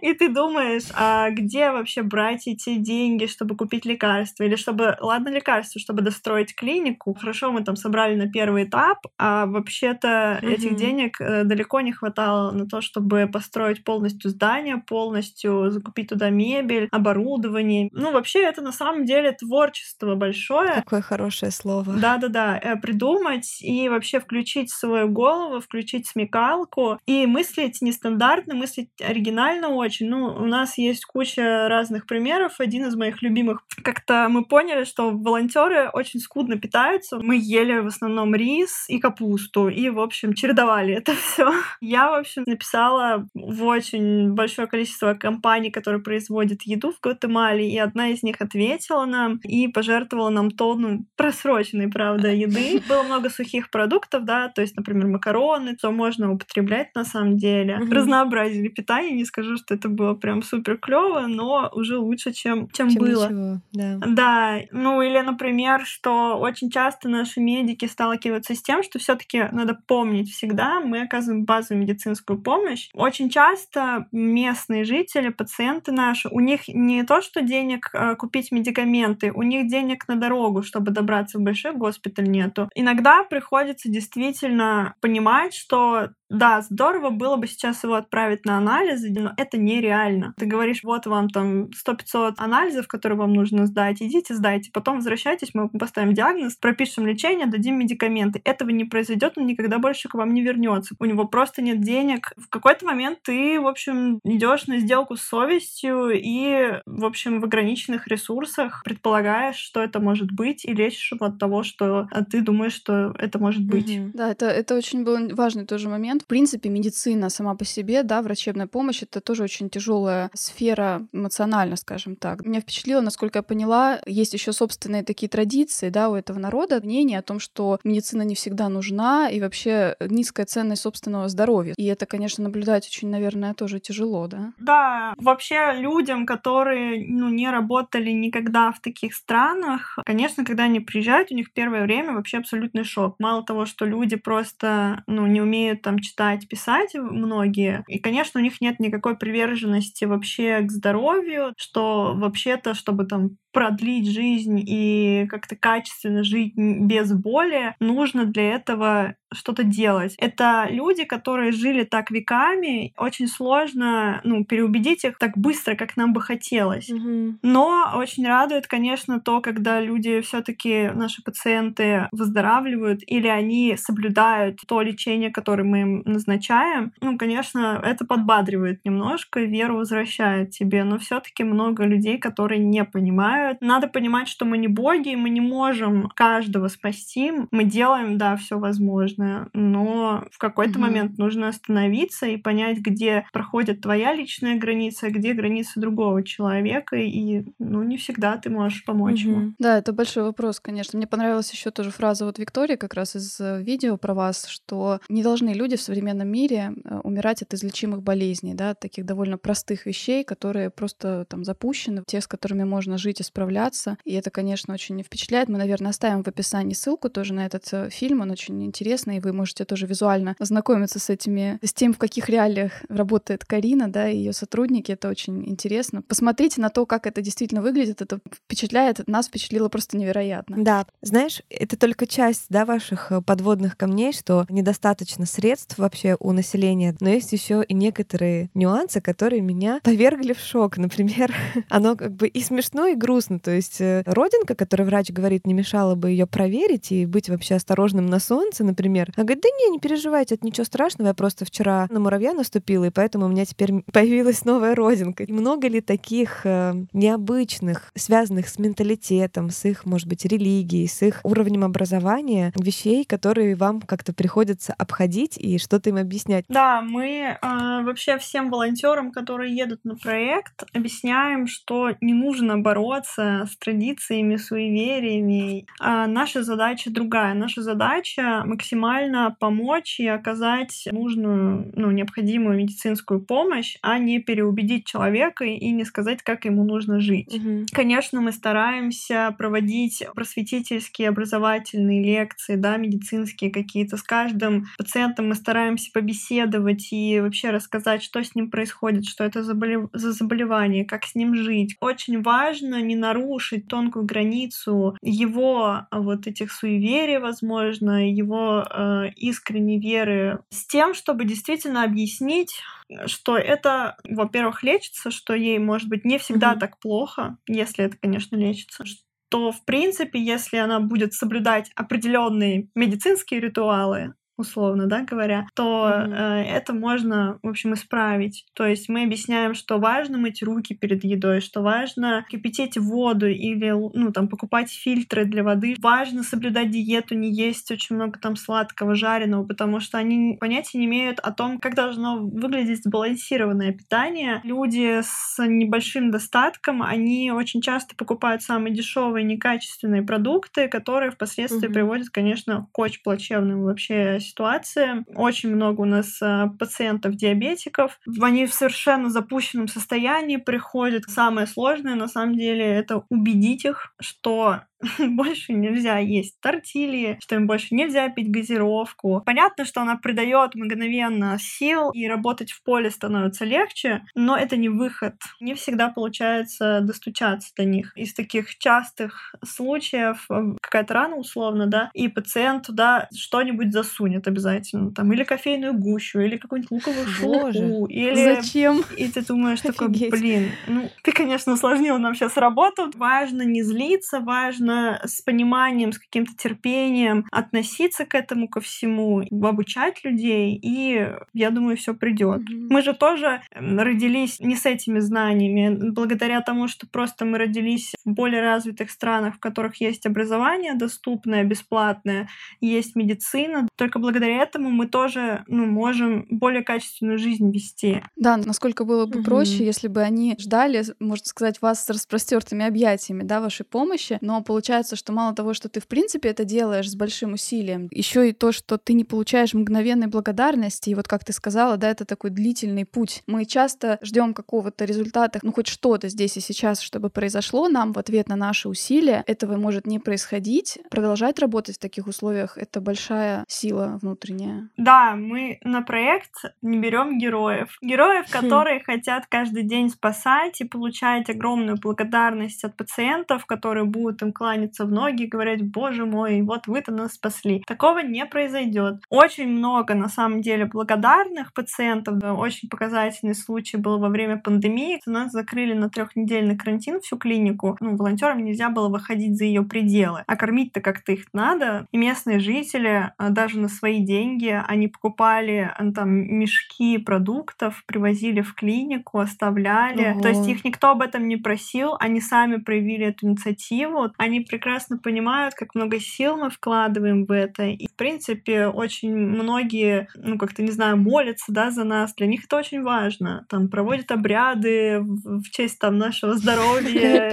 И ты думаешь, а где вообще брать эти деньги, чтобы купить лекарства? Или чтобы, ладно, лекарства, чтобы достроить клинику. Хорошо, мы там собрали на первый этап, а вообще-то mm-hmm. этих денег э, далеко не хватало на то, чтобы построить полностью здание, полностью закупить туда мебель, оборудование. Ну, вообще, это на самом деле творчество большое. Какое хорошее слово. Да-да-да. Э, придумать и вообще включить свою голову, включить смекалку и мыслить нестандартно нестандартно, мыслить оригинально очень. Ну, у нас есть куча разных примеров. Один из моих любимых. Как-то мы поняли, что волонтеры очень скудно питаются. Мы ели в основном рис и капусту. И, в общем, чередовали это все. Я, в общем, написала в очень большое количество компаний, которые производят еду в Гватемале, и одна из них ответила нам и пожертвовала нам тонну просроченной, правда, еды. Было много сухих продуктов, да, то есть, например, макароны, что можно употреблять на самом деле. Mm-hmm. Разнообразили питание, не скажу, что это было прям супер клево, но уже лучше, чем, чем, чем было. Ничего, да. да, ну или, например, что очень часто наши медики сталкиваются с тем, что все-таки надо помнить всегда, мы оказываем базовую медицинскую помощь. Очень часто местные жители, пациенты наши, у них не то, что денег э, купить медикаменты, у них денег на дорогу, чтобы добраться в большой госпиталь нету. Иногда приходится действительно понимать, что да, здорово было бы сейчас его отправить на анализы, но это нереально. Ты говоришь, вот вам там 100-500 анализов, которые вам нужно сдать, идите сдайте, потом возвращайтесь, мы поставим диагноз, пропишем лечение, дадим медикаменты. Этого не произойдет, он никогда больше к вам не вернется. У него просто нет денег. В какой-то момент ты, в общем, идешь на сделку с совестью и, в общем, в ограниченных ресурсах предполагаешь, что это может быть, и лечишь его от того, что ты думаешь, что это может быть. Mm-hmm. Да, это, это очень был важный тоже момент, момент. В принципе, медицина сама по себе, да, врачебная помощь — это тоже очень тяжелая сфера эмоционально, скажем так. Меня впечатлило, насколько я поняла, есть еще собственные такие традиции, да, у этого народа, мнение о том, что медицина не всегда нужна и вообще низкая ценность собственного здоровья. И это, конечно, наблюдать очень, наверное, тоже тяжело, да? Да, вообще людям, которые, ну, не работали никогда в таких странах, конечно, когда они приезжают, у них первое время вообще абсолютный шок. Мало того, что люди просто, ну, не умеют там читать, писать многие. И, конечно, у них нет никакой приверженности вообще к здоровью, что вообще-то, чтобы там продлить жизнь и как-то качественно жить без боли, нужно для этого что-то делать. Это люди, которые жили так веками, очень сложно ну, переубедить их так быстро, как нам бы хотелось. Mm-hmm. Но очень радует, конечно, то, когда люди все-таки наши пациенты выздоравливают или они соблюдают то лечение, которое мы им назначаем. Ну, конечно, это подбадривает немножко, веру возвращает тебе, но все-таки много людей, которые не понимают. Надо понимать, что мы не боги, мы не можем каждого спасти. Мы делаем, да, все возможное важно, но в какой-то mm-hmm. момент нужно остановиться и понять, где проходит твоя личная граница, где граница другого человека, и ну не всегда ты можешь помочь mm-hmm. ему. Да, это большой вопрос, конечно. Мне понравилась еще тоже фраза вот Виктории как раз из э, видео про вас, что не должны люди в современном мире э, умирать от излечимых болезней, да, таких довольно простых вещей, которые просто там запущены, те, с которыми можно жить и справляться. И это, конечно, очень впечатляет. Мы, наверное, оставим в описании ссылку тоже на этот э, фильм, он очень интересный и вы можете тоже визуально ознакомиться с этими, с тем, в каких реалиях работает Карина, да, и ее сотрудники. Это очень интересно. Посмотрите на то, как это действительно выглядит. Это впечатляет, нас впечатлило просто невероятно. Да, знаешь, это только часть, да, ваших э, подводных камней, что недостаточно средств вообще у населения, но есть еще и некоторые нюансы, которые меня повергли в шок. Например, оно как бы и смешно, и грустно. То есть э, родинка, которую врач говорит, не мешало бы ее проверить и быть вообще осторожным на солнце, например, например. Она говорит, да не, не переживайте, это ничего страшного, я просто вчера на муравья наступила, и поэтому у меня теперь появилась новая родинка. И много ли таких э, необычных, связанных с менталитетом, с их, может быть, религией, с их уровнем образования, вещей, которые вам как-то приходится обходить и что-то им объяснять? Да, мы э, вообще всем волонтерам, которые едут на проект, объясняем, что не нужно бороться с традициями, суевериями. А наша задача другая. Наша задача максимально максимально помочь и оказать нужную, ну, необходимую медицинскую помощь, а не переубедить человека и не сказать, как ему нужно жить. Угу. Конечно, мы стараемся проводить просветительские, образовательные лекции, да, медицинские какие-то. С каждым пациентом мы стараемся побеседовать и вообще рассказать, что с ним происходит, что это за заболевание, как с ним жить. Очень важно не нарушить тонкую границу его вот этих суеверий, возможно, его э, искренней веры с тем, чтобы действительно объяснить, что это, во-первых, лечится, что ей, может быть, не всегда mm-hmm. так плохо, если это, конечно, лечится, что, в принципе, если она будет соблюдать определенные медицинские ритуалы, условно, да, говоря, то mm-hmm. э, это можно, в общем, исправить. То есть мы объясняем, что важно мыть руки перед едой, что важно кипятить воду или, ну, там, покупать фильтры для воды. Важно соблюдать диету, не есть очень много там сладкого, жареного, потому что они понятия не имеют о том, как должно выглядеть сбалансированное питание. Люди с небольшим достатком, они очень часто покупают самые дешевые, некачественные продукты, которые впоследствии mm-hmm. приводят, конечно, к очень плачевным вообще ситуациям. Очень много у нас а, пациентов-диабетиков. Они в совершенно запущенном состоянии приходят. Самое сложное, на самом деле, это убедить их, что больше нельзя есть тортильи, что им больше нельзя пить газировку. Понятно, что она придает мгновенно сил, и работать в поле становится легче, но это не выход. Не всегда получается достучаться до них. Из таких частых случаев э, какая-то рана условно, да, и пациент туда что-нибудь засунет обязательно. Там или кофейную гущу, или какую-нибудь луковую шелуху, или... Зачем? И ты думаешь такой, блин, ну, ты, конечно, усложнил нам сейчас работу. Важно не злиться, важно нужно с пониманием, с каким-то терпением относиться к этому ко всему, обучать людей, и я думаю, все придет. Mm-hmm. Мы же тоже родились не с этими знаниями, благодаря тому, что просто мы родились в более развитых странах, в которых есть образование доступное, бесплатное, есть медицина. Только благодаря этому мы тоже ну, можем более качественную жизнь вести. Да, насколько было бы mm-hmm. проще, если бы они ждали, можно сказать, вас с распростертыми объятиями, да, вашей помощи, но получается, что мало того, что ты в принципе это делаешь с большим усилием, еще и то, что ты не получаешь мгновенной благодарности, и вот как ты сказала, да, это такой длительный путь. Мы часто ждем какого-то результата, ну хоть что-то здесь и сейчас, чтобы произошло нам в ответ на наши усилия. Этого может не происходить. Продолжать работать в таких условиях — это большая сила внутренняя. Да, мы на проект не берем героев. Героев, хм. которые хотят каждый день спасать и получать огромную благодарность от пациентов, которые будут им кланяться в ноги и говорить, боже мой, вот вы-то нас спасли. Такого не произойдет. Очень много, на самом деле, благодарных пациентов. Очень показательный случай был во время пандемии. У нас закрыли на трехнедельный карантин всю клинику. Ну, волонтерам нельзя было выходить за ее пределы. А кормить-то как-то их надо. И местные жители а, даже на свои деньги, они покупали а, там мешки продуктов, привозили в клинику, оставляли. Ого. То есть их никто об этом не просил, они сами проявили эту инициативу. Они они прекрасно понимают, как много сил мы вкладываем в это. И, в принципе, очень многие, ну, как-то, не знаю, молятся, да, за нас. Для них это очень важно. Там проводят обряды в честь там нашего здоровья.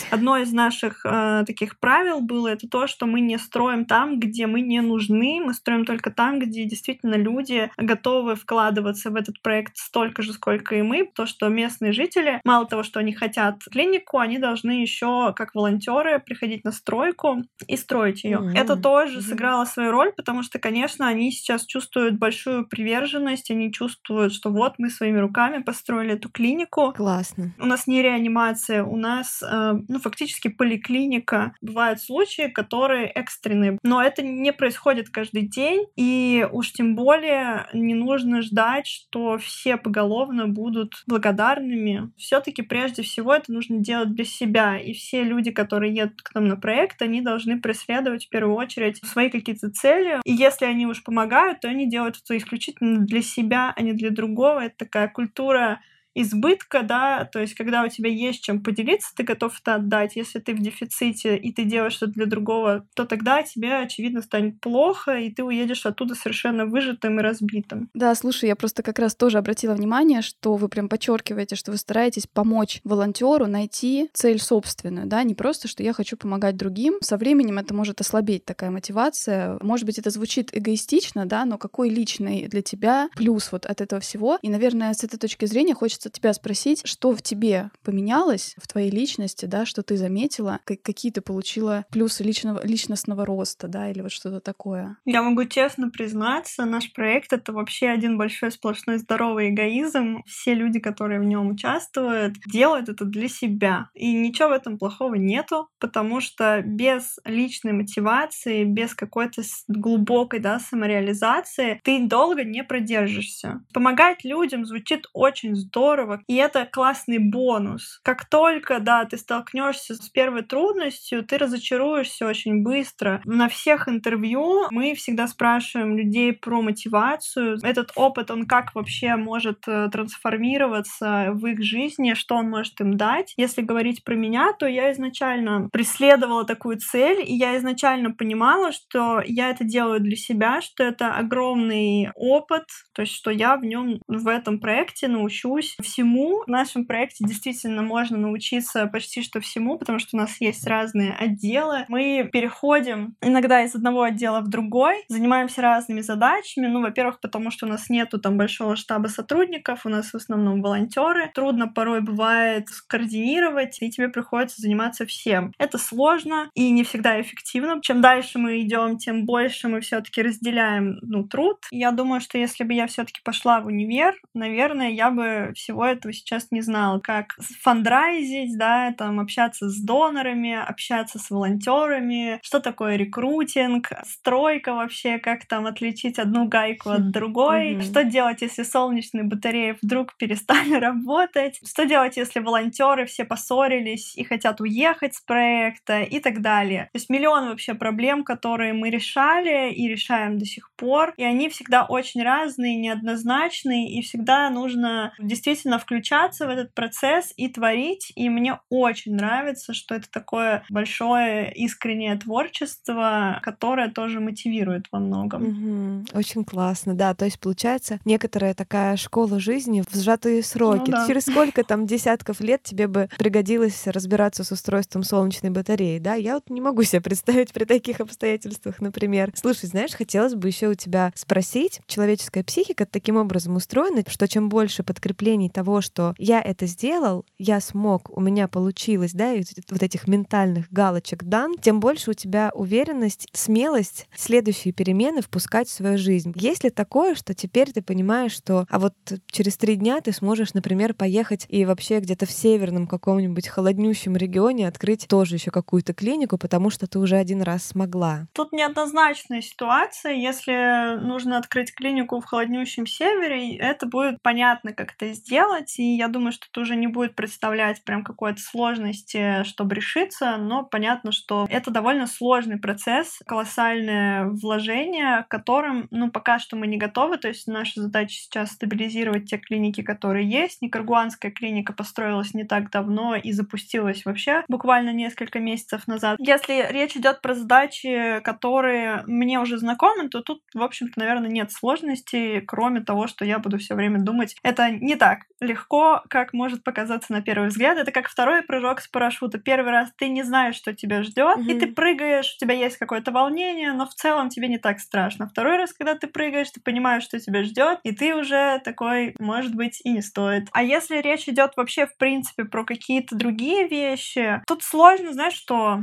Одно из наших э, таких правил было это то, что мы не строим там, где мы не нужны, мы строим только там, где действительно люди готовы вкладываться в этот проект столько же, сколько и мы. То, что местные жители, мало того, что они хотят клинику, они должны еще как волонтеры волонтеры приходить на стройку и строить ее. Mm-hmm. Это тоже mm-hmm. сыграло свою роль, потому что, конечно, они сейчас чувствуют большую приверженность, они чувствуют, что вот мы своими руками построили эту клинику. Классно. У нас не реанимация, у нас, э, ну, фактически поликлиника. Бывают случаи, которые экстренные, но это не происходит каждый день, и уж тем более не нужно ждать, что все поголовно будут благодарными. Все-таки прежде всего это нужно делать для себя, и все люди, которые едут к нам на проект, они должны преследовать в первую очередь свои какие-то цели. И если они уж помогают, то они делают это исключительно для себя, а не для другого. Это такая культура избытка, да, то есть когда у тебя есть чем поделиться, ты готов это отдать. Если ты в дефиците и ты делаешь что-то для другого, то тогда тебе, очевидно, станет плохо, и ты уедешь оттуда совершенно выжатым и разбитым. Да, слушай, я просто как раз тоже обратила внимание, что вы прям подчеркиваете, что вы стараетесь помочь волонтеру найти цель собственную, да, не просто, что я хочу помогать другим. Со временем это может ослабеть такая мотивация. Может быть, это звучит эгоистично, да, но какой личный для тебя плюс вот от этого всего? И, наверное, с этой точки зрения хочется хочется тебя спросить, что в тебе поменялось, в твоей личности, да, что ты заметила, какие ты получила плюсы личного, личностного роста, да, или вот что-то такое? Я могу честно признаться, наш проект — это вообще один большой сплошной здоровый эгоизм. Все люди, которые в нем участвуют, делают это для себя. И ничего в этом плохого нету, потому что без личной мотивации, без какой-то глубокой да, самореализации ты долго не продержишься. Помогать людям звучит очень здорово, здорово. И это классный бонус. Как только, да, ты столкнешься с первой трудностью, ты разочаруешься очень быстро. На всех интервью мы всегда спрашиваем людей про мотивацию. Этот опыт, он как вообще может э, трансформироваться в их жизни, что он может им дать. Если говорить про меня, то я изначально преследовала такую цель, и я изначально понимала, что я это делаю для себя, что это огромный опыт, то есть что я в нем в этом проекте научусь всему. В нашем проекте действительно можно научиться почти что всему, потому что у нас есть разные отделы. Мы переходим иногда из одного отдела в другой, занимаемся разными задачами. Ну, во-первых, потому что у нас нету там большого штаба сотрудников, у нас в основном волонтеры. Трудно порой бывает скоординировать, и тебе приходится заниматься всем. Это сложно и не всегда эффективно. Чем дальше мы идем, тем больше мы все-таки разделяем ну, труд. Я думаю, что если бы я все-таки пошла в универ, наверное, я бы всего этого сейчас не знала. Как фандрайзить, да, там общаться с донорами, общаться с волонтерами, что такое рекрутинг, стройка вообще, как там отличить одну гайку от другой, что делать, если солнечные батареи вдруг перестали работать, что делать, если волонтеры все поссорились и хотят уехать с проекта и так далее. То есть миллион вообще проблем, которые мы решали и решаем до сих пор, и они всегда очень разные, неоднозначные, и всегда нужно действительно включаться в этот процесс и творить, и мне очень нравится, что это такое большое искреннее творчество, которое тоже мотивирует во многом. Угу. Очень классно, да. То есть получается некоторая такая школа жизни в сжатые сроки. Ну, да. Через сколько там десятков лет тебе бы пригодилось разбираться с устройством солнечной батареи, да? Я вот не могу себе представить при таких обстоятельствах, например. Слушай, знаешь, хотелось бы еще у тебя спросить, человеческая психика таким образом устроена, что чем больше подкреплений того, что я это сделал, я смог, у меня получилось, да, и вот этих ментальных галочек дан, тем больше у тебя уверенность, смелость следующие перемены впускать в свою жизнь. Есть ли такое, что теперь ты понимаешь, что а вот через три дня ты сможешь, например, поехать и вообще где-то в северном каком-нибудь холоднющем регионе открыть тоже еще какую-то клинику, потому что ты уже один раз смогла? Тут неоднозначная ситуация. Если нужно открыть клинику в холоднющем севере, это будет понятно, как это сделать, и я думаю, что это уже не будет представлять прям какой-то сложности, чтобы решиться, но понятно, что это довольно сложный процесс, колоссальное вложение, которым, ну, пока что мы не готовы, то есть наша задача сейчас стабилизировать те клиники, которые есть. Никарагуанская клиника построилась не так давно и запустилась вообще буквально несколько месяцев назад. Если речь идет про задачи, которые мне уже знакомы, то тут, в общем-то, наверное, нет сложностей, кроме того, что я буду все время думать, это не так легко, как может показаться на первый взгляд. Это как второй прыжок с парашюта. Первый раз ты не знаешь, что тебя ждет, mm-hmm. и ты прыгаешь, у тебя есть какое-то волнение, но в целом тебе не так страшно. Второй раз, когда ты прыгаешь, ты понимаешь, что тебя ждет, и ты уже такой, может быть, и не стоит. А если речь идет вообще, в принципе, про какие-то другие вещи, тут сложно, знаешь, что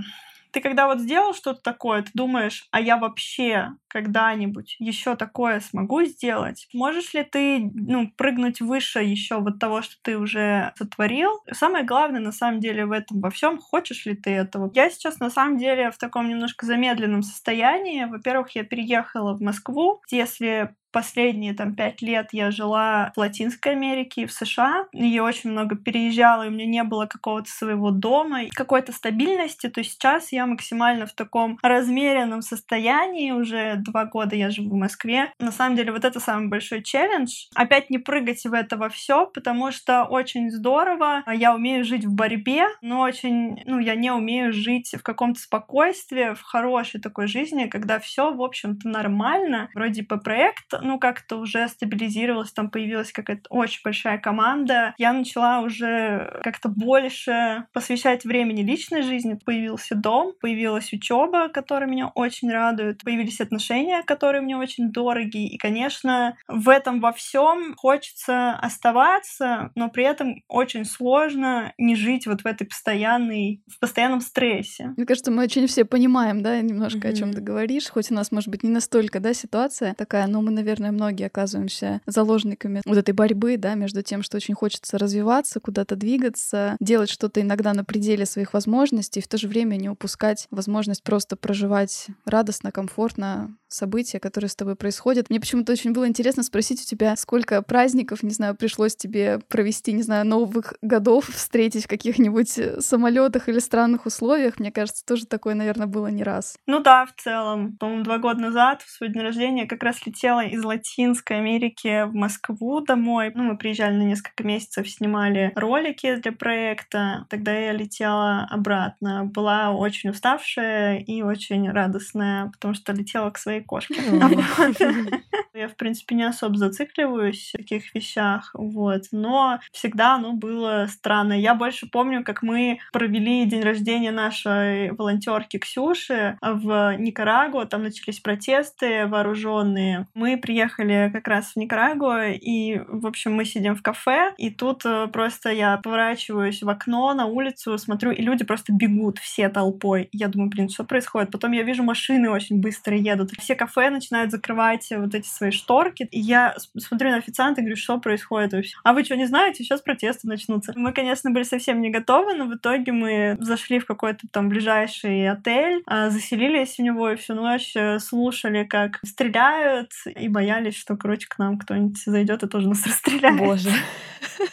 ты когда вот сделал что-то такое, ты думаешь, а я вообще когда-нибудь еще такое смогу сделать? Можешь ли ты ну, прыгнуть выше еще вот того, что ты уже сотворил? Самое главное на самом деле в этом во всем, хочешь ли ты этого? Я сейчас на самом деле в таком немножко замедленном состоянии. Во-первых, я переехала в Москву. Если последние там пять лет я жила в Латинской Америке и в США. И я очень много переезжала, и у меня не было какого-то своего дома, какой-то стабильности. То сейчас я максимально в таком размеренном состоянии. Уже два года я живу в Москве. На самом деле вот это самый большой челлендж. Опять не прыгать в это во все, потому что очень здорово. Я умею жить в борьбе, но очень, ну, я не умею жить в каком-то спокойствии, в хорошей такой жизни, когда все, в общем-то, нормально. Вроде по проекту ну, как-то уже стабилизировалась, там появилась какая-то очень большая команда. Я начала уже как-то больше посвящать времени личной жизни. Появился дом, появилась учеба, которая меня очень радует, появились отношения, которые мне очень дороги. И, конечно, в этом во всем хочется оставаться, но при этом очень сложно не жить вот в этой постоянной, в постоянном стрессе. Мне кажется, мы очень все понимаем, да, немножко mm-hmm. о чем ты говоришь, хоть у нас, может быть, не настолько, да, ситуация такая, но мы, наверное, наверное, многие оказываемся заложниками вот этой борьбы, да, между тем, что очень хочется развиваться, куда-то двигаться, делать что-то иногда на пределе своих возможностей, и в то же время не упускать возможность просто проживать радостно, комфортно, события, которые с тобой происходят. Мне почему-то очень было интересно спросить у тебя, сколько праздников, не знаю, пришлось тебе провести, не знаю, новых годов, встретить в каких-нибудь э, самолетах или странных условиях. Мне кажется, тоже такое, наверное, было не раз. Ну да, в целом. По-моему, два года назад, в свой день рождения, как раз летела из Латинской Америки в Москву домой. Ну, мы приезжали на несколько месяцев, снимали ролики для проекта. Тогда я летела обратно. Была очень уставшая и очень радостная, потому что летела к своей кошке. Я, в принципе, не особо зацикливаюсь в таких вещах, вот. Но всегда оно было странно. Я больше помню, как мы провели день рождения нашей волонтерки Ксюши в Никарагуа. Там начались протесты вооруженные. Мы приехали как раз в Никарагуа, и, в общем, мы сидим в кафе, и тут э, просто я поворачиваюсь в окно на улицу, смотрю, и люди просто бегут все толпой. Я думаю, блин, что происходит? Потом я вижу машины очень быстро едут. Все кафе начинают закрывать вот эти свои шторки. И я смотрю на официанта и говорю, что происходит вообще? А вы что, не знаете? Сейчас протесты начнутся. Мы, конечно, были совсем не готовы, но в итоге мы зашли в какой-то там ближайший отель, а, заселились в него и всю ночь э, слушали, как стреляют, и боялись, что, короче, к нам кто-нибудь зайдет и тоже нас расстреляет. Боже.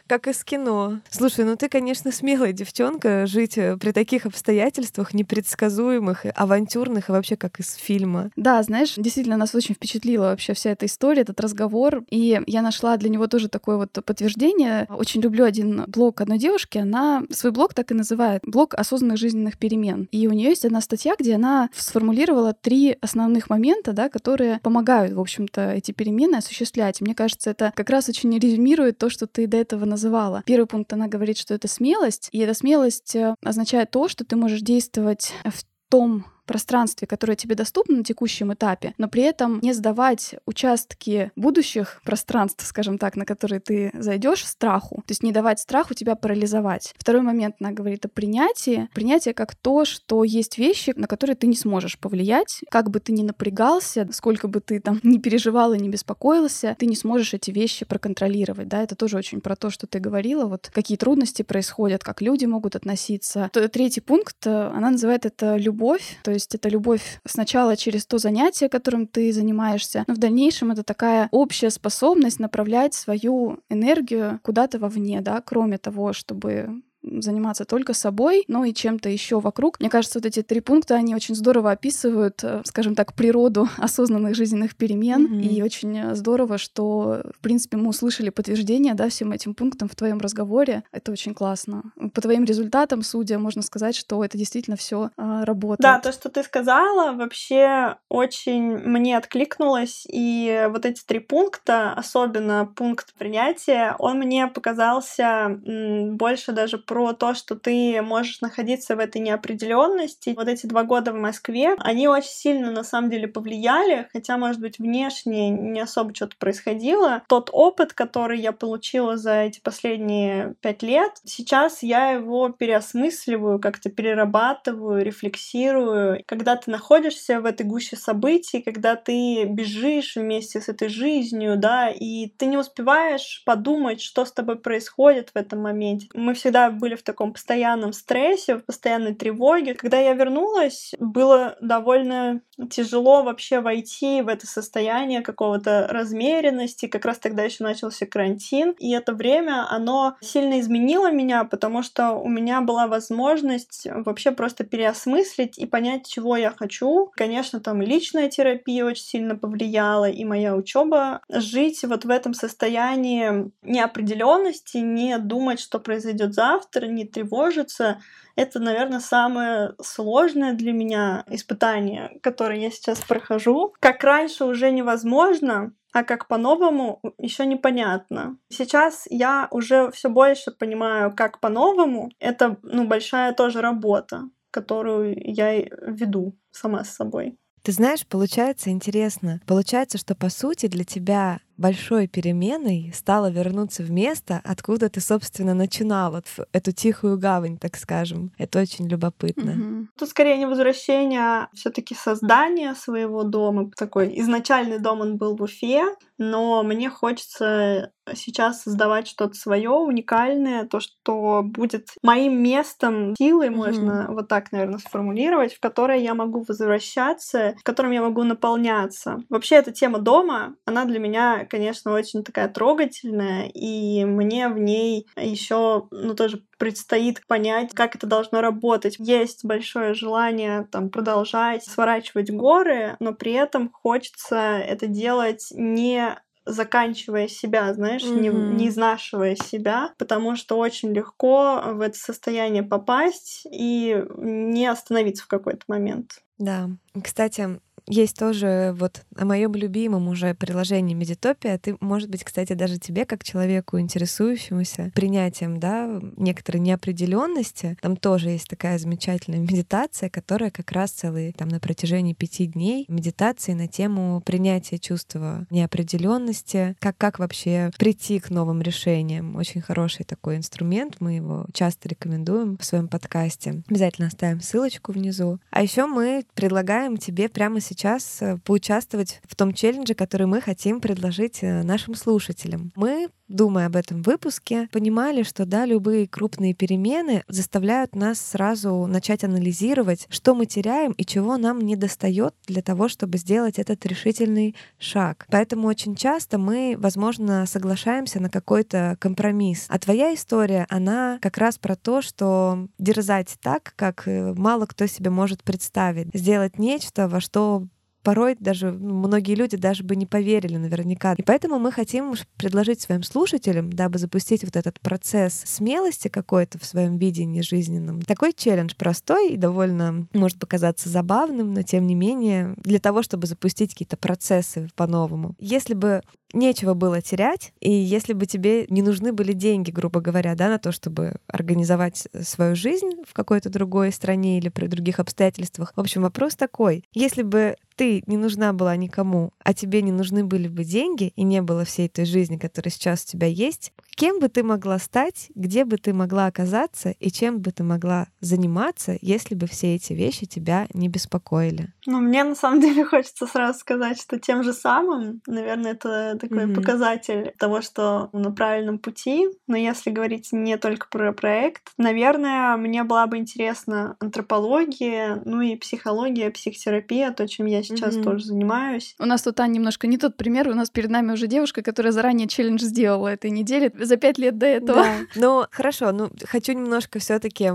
Как из кино. Слушай, ну ты, конечно, смелая девчонка жить э, при таких обстоятельствах непредсказуемых, авантюрных и вообще как из фильма. Да, знаешь, действительно нас очень впечатлила вообще вся эта история, этот разговор. И я нашла для него тоже такое вот подтверждение. Очень люблю один блог одной девушки. Она свой блог так и называет. Блог осознанных жизненных перемен. И у нее есть одна статья, где она сформулировала три основных момента, да, которые помогают, в общем-то, эти перемены осуществлять. И мне кажется, это как раз очень резюмирует то, что ты до этого называла. Первый пункт, она говорит, что это смелость. И эта смелость э, означает то, что ты можешь действовать в том пространстве, которое тебе доступно на текущем этапе, но при этом не сдавать участки будущих пространств, скажем так, на которые ты зайдешь, страху. То есть не давать страху тебя парализовать. Второй момент, она говорит о принятии. Принятие как то, что есть вещи, на которые ты не сможешь повлиять. Как бы ты ни напрягался, сколько бы ты там не переживал и не беспокоился, ты не сможешь эти вещи проконтролировать. Да? Это тоже очень про то, что ты говорила, вот какие трудности происходят, как люди могут относиться. Третий пункт, э, она называет это любовь. То есть это любовь сначала через то занятие, которым ты занимаешься, но в дальнейшем это такая общая способность направлять свою энергию куда-то вовне, да, кроме того, чтобы заниматься только собой, но и чем-то еще вокруг. Мне кажется, вот эти три пункта, они очень здорово описывают, э, скажем так, природу осознанных жизненных перемен. Mm-hmm. И очень э, здорово, что, в принципе, мы услышали подтверждение, да, всем этим пунктам в твоем разговоре. Это очень классно. По твоим результатам, судя, можно сказать, что это действительно все а, работает. Да, то, что ты сказала, вообще очень мне откликнулось. И вот эти три пункта, особенно пункт принятия, он мне показался больше даже про то, что ты можешь находиться в этой неопределенности. Вот эти два года в Москве, они очень сильно на самом деле повлияли, хотя, может быть, внешне не особо что-то происходило. Тот опыт, который я получила за эти последние пять лет, сейчас я его переосмысливаю, как-то перерабатываю, рефлексирую. Когда ты находишься в этой гуще событий, когда ты бежишь вместе с этой жизнью, да, и ты не успеваешь подумать, что с тобой происходит в этом моменте. Мы всегда были в таком постоянном стрессе, в постоянной тревоге. Когда я вернулась, было довольно тяжело вообще войти в это состояние какого-то размеренности. Как раз тогда еще начался карантин. И это время, оно сильно изменило меня, потому что у меня была возможность вообще просто переосмыслить и понять, чего я хочу. Конечно, там личная терапия очень сильно повлияла, и моя учеба. Жить вот в этом состоянии неопределенности, не думать, что произойдет завтра, завтра, не тревожиться. Это, наверное, самое сложное для меня испытание, которое я сейчас прохожу. Как раньше уже невозможно, а как по-новому еще непонятно. Сейчас я уже все больше понимаю, как по-новому. Это ну, большая тоже работа, которую я веду сама с собой. Ты знаешь, получается интересно. Получается, что по сути для тебя большой переменой стало вернуться в место, откуда ты, собственно, начинала эту тихую гавань, так скажем. Это очень любопытно. Угу. Тут скорее не возвращение, а все-таки создание своего дома. Такой изначальный дом он был в Уфе, но мне хочется сейчас создавать что-то свое уникальное, то, что будет моим местом силы, mm-hmm. можно вот так, наверное, сформулировать, в которое я могу возвращаться, в котором я могу наполняться. Вообще эта тема дома, она для меня, конечно, очень такая трогательная, и мне в ней еще, ну, тоже предстоит понять, как это должно работать. Есть большое желание там продолжать сворачивать горы, но при этом хочется это делать не заканчивая себя, знаешь, mm-hmm. не, не изнашивая себя, потому что очень легко в это состояние попасть и не остановиться в какой-то момент. Да. Кстати, есть тоже вот о моем любимом уже приложении Медитопия. Ты, может быть, кстати, даже тебе, как человеку, интересующемуся принятием, да, некоторой неопределенности, там тоже есть такая замечательная медитация, которая как раз целый там на протяжении пяти дней медитации на тему принятия чувства неопределенности, как как вообще прийти к новым решениям. Очень хороший такой инструмент, мы его часто рекомендуем в своем подкасте. Обязательно оставим ссылочку внизу. А еще мы предлагаем тебе прямо сейчас сейчас э, поучаствовать в том челлендже, который мы хотим предложить э, нашим слушателям. Мы думая об этом выпуске, понимали, что да, любые крупные перемены заставляют нас сразу начать анализировать, что мы теряем и чего нам не достает для того, чтобы сделать этот решительный шаг. Поэтому очень часто мы, возможно, соглашаемся на какой-то компромисс. А твоя история, она как раз про то, что дерзать так, как э, мало кто себе может представить, сделать нечто, во что порой даже ну, многие люди даже бы не поверили наверняка. И поэтому мы хотим предложить своим слушателям, дабы запустить вот этот процесс смелости какой-то в своем видении жизненном. Такой челлендж простой и довольно может показаться забавным, но тем не менее для того, чтобы запустить какие-то процессы по-новому. Если бы нечего было терять, и если бы тебе не нужны были деньги, грубо говоря, да, на то, чтобы организовать свою жизнь в какой-то другой стране или при других обстоятельствах. В общем, вопрос такой. Если бы ты не нужна была никому, а тебе не нужны были бы деньги, и не было всей той жизни, которая сейчас у тебя есть, кем бы ты могла стать, где бы ты могла оказаться и чем бы ты могла заниматься, если бы все эти вещи тебя не беспокоили? Ну, мне на самом деле хочется сразу сказать, что тем же самым, наверное, это такой mm-hmm. показатель того, что на правильном пути. Но если говорить не только про проект, наверное, мне была бы интересна антропология, ну и психология, психотерапия, то, чем я сейчас mm-hmm. тоже занимаюсь. У нас тут, Аня, немножко не тот пример. У нас перед нами уже девушка, которая заранее челлендж сделала этой неделе за пять лет до этого. Да. Ну, хорошо, ну, хочу немножко все таки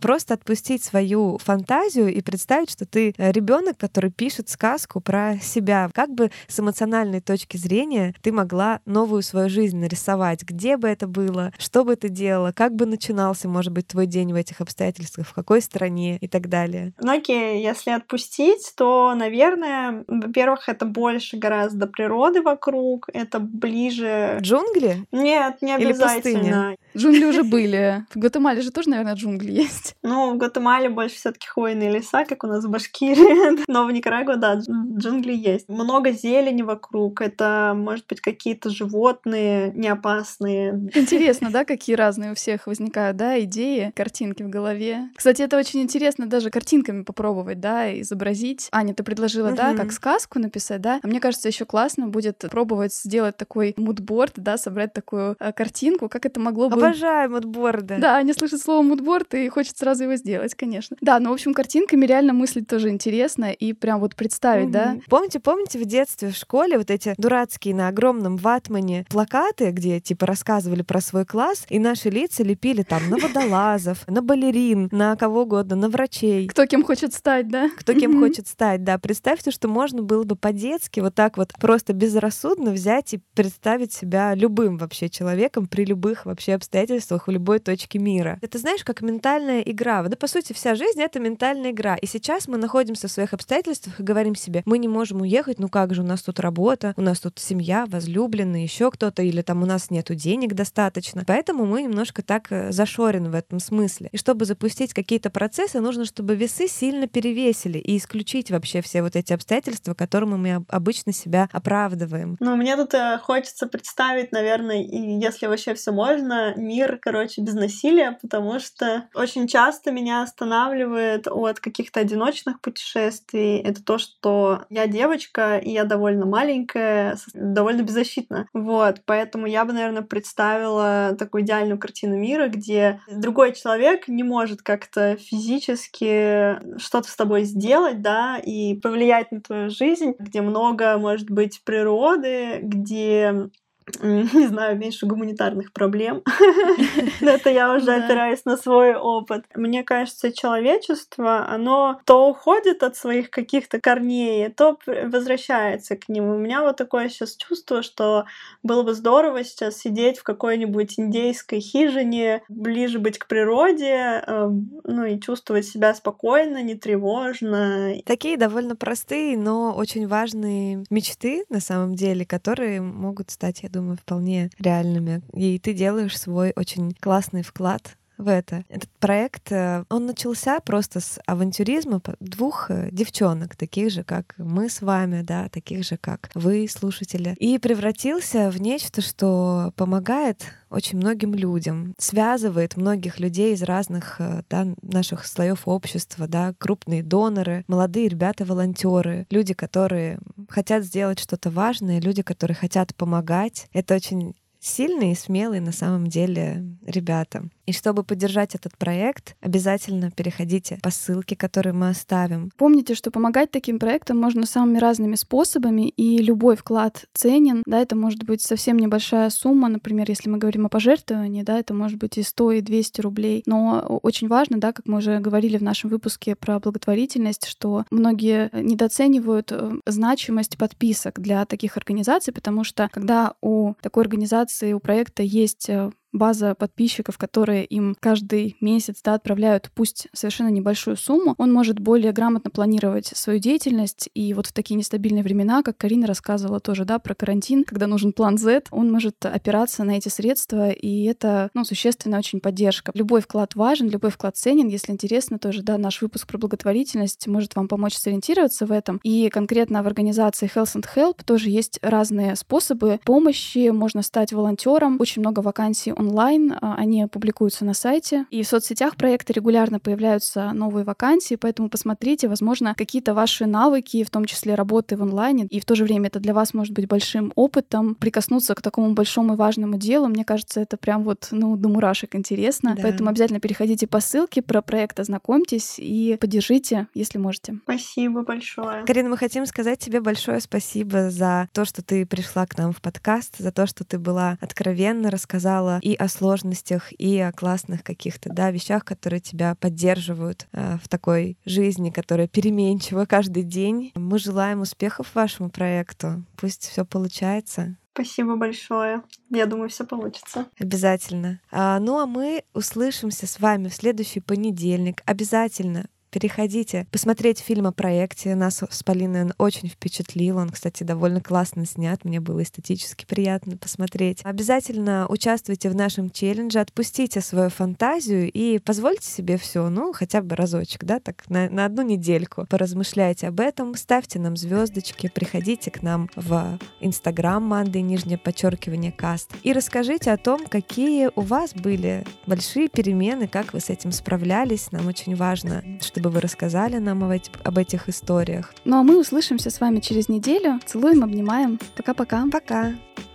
просто отпустить свою фантазию и представить, что ты ребенок, который пишет сказку про себя. Как бы с эмоциональной точки зрения ты могла новую свою жизнь нарисовать? Где бы это было? Что бы ты делала? Как бы начинался, может быть, твой день в этих обстоятельствах? В какой стране? И так далее. Ну окей, если отпустить, то, наверное, во-первых, это больше гораздо природы вокруг, это ближе... Джунгли? Нет, не обязательно. Джунгли уже были. В Гватемале же тоже, наверное, джунгли есть. Ну, в Гватемале больше все таки хвойные леса, как у нас в Башкирии. Но в Никарагуа, да, джунгли есть. Много зелени вокруг. Это, может быть, какие-то животные неопасные. Интересно, да, какие разные у всех возникают, да, идеи, картинки в голове. Кстати, это очень интересно даже картинками попробовать, да, изобразить. Аня, ты предложила, угу. да, как сказку написать, да? А мне кажется, еще классно будет пробовать сделать такой мудборд, да, собрать такую э, картинку, как это могло бы... Обожаю мудборды. Да, они слышат слово мудборд и хочет сразу его сделать, конечно. Да, но, в общем, картинками реально мыслить тоже интересно и прям вот представить, угу. да? Помните, помните в детстве в школе вот эти дурацкие на огромном ватмане плакаты, где типа рассказывали про свой класс, и наши лица лепили там на водолазов, на балерин, на кого угодно, на врачей. Кто кем хочет стать, да? Кто кем хочет стать, да. Представьте, что можно было бы по-детски вот так вот просто безрассудно взять и представить себя любым вообще человеком, человеком при любых вообще обстоятельствах в любой точке мира. Это знаешь, как ментальная игра. Да, по сути, вся жизнь — это ментальная игра. И сейчас мы находимся в своих обстоятельствах и говорим себе, мы не можем уехать, ну как же, у нас тут работа, у нас тут семья, возлюбленный, еще кто-то, или там у нас нету денег достаточно. Поэтому мы немножко так э, зашорены в этом смысле. И чтобы запустить какие-то процессы, нужно, чтобы весы сильно перевесили и исключить вообще все вот эти обстоятельства, которыми мы обычно себя оправдываем. Ну, мне тут э, хочется представить, наверное, и если вообще все можно, мир, короче, без насилия, потому что очень часто меня останавливает от каких-то одиночных путешествий. Это то, что я девочка, и я довольно маленькая, довольно беззащитна. Вот, поэтому я бы, наверное, представила такую идеальную картину мира, где другой человек не может как-то физически что-то с тобой сделать, да, и повлиять на твою жизнь, где много, может быть, природы, где не знаю, меньше гуманитарных проблем. Это я уже опираюсь на свой опыт. Мне кажется, человечество, оно то уходит от своих каких-то корней, то возвращается к ним. У меня вот такое сейчас чувство, что было бы здорово сейчас сидеть в какой-нибудь индейской хижине, ближе быть к природе, эм, ну и чувствовать себя спокойно, не тревожно. Такие довольно простые, но очень важные мечты, на самом деле, которые могут стать, я думаю, вполне реальными. И ты делаешь свой очень классный вклад в это. Этот проект, э, он начался просто с авантюризма двух э, девчонок, таких же, как мы с вами, да, таких же, как вы, слушатели, и превратился в нечто, что помогает очень многим людям, связывает многих людей из разных э, да, наших слоев общества, да, крупные доноры, молодые ребята-волонтеры, люди, которые хотят сделать что-то важное, люди, которые хотят помогать. Это очень сильные и смелые на самом деле ребята. И чтобы поддержать этот проект, обязательно переходите по ссылке, которую мы оставим. Помните, что помогать таким проектам можно самыми разными способами, и любой вклад ценен. Да, это может быть совсем небольшая сумма, например, если мы говорим о пожертвовании, да, это может быть и 100, и 200 рублей. Но очень важно, да, как мы уже говорили в нашем выпуске про благотворительность, что многие недооценивают э, значимость подписок для таких организаций, потому что когда у такой организации, у проекта есть э, база подписчиков, которые им каждый месяц да, отправляют пусть совершенно небольшую сумму, он может более грамотно планировать свою деятельность. И вот в такие нестабильные времена, как Карина рассказывала тоже да, про карантин, когда нужен план Z, он может опираться на эти средства, и это ну, существенная очень поддержка. Любой вклад важен, любой вклад ценен. Если интересно, тоже да, наш выпуск про благотворительность может вам помочь сориентироваться в этом. И конкретно в организации Health and Help тоже есть разные способы помощи. Можно стать волонтером. Очень много вакансий онлайн, а, они публикуются на сайте, и в соцсетях проекта регулярно появляются новые вакансии, поэтому посмотрите, возможно, какие-то ваши навыки, в том числе работы в онлайне, и в то же время это для вас может быть большим опытом прикоснуться к такому большому и важному делу. Мне кажется, это прям вот, ну, до мурашек интересно. Да. Поэтому обязательно переходите по ссылке про проект, ознакомьтесь и поддержите, если можете. Спасибо большое. Карина, мы хотим сказать тебе большое спасибо за то, что ты пришла к нам в подкаст, за то, что ты была откровенна, рассказала и о сложностях, и о классных каких-то да, вещах, которые тебя поддерживают э, в такой жизни, которая переменчива каждый день. Мы желаем успехов вашему проекту. Пусть все получается. Спасибо большое. Я думаю, все получится. Обязательно. А, ну а мы услышимся с вами в следующий понедельник. Обязательно переходите посмотреть фильм о проекте. Нас с Полиной он очень впечатлил. Он, кстати, довольно классно снят. Мне было эстетически приятно посмотреть. Обязательно участвуйте в нашем челлендже, отпустите свою фантазию и позвольте себе все, ну, хотя бы разочек, да, так на, на одну недельку. Поразмышляйте об этом, ставьте нам звездочки, приходите к нам в Инстаграм Манды, нижнее подчеркивание каст, и расскажите о том, какие у вас были большие перемены, как вы с этим справлялись. Нам очень важно, чтобы бы вы рассказали нам об, об этих историях. Ну а мы услышимся с вами через неделю. Целуем, обнимаем. Пока-пока. Пока. -пока. Пока.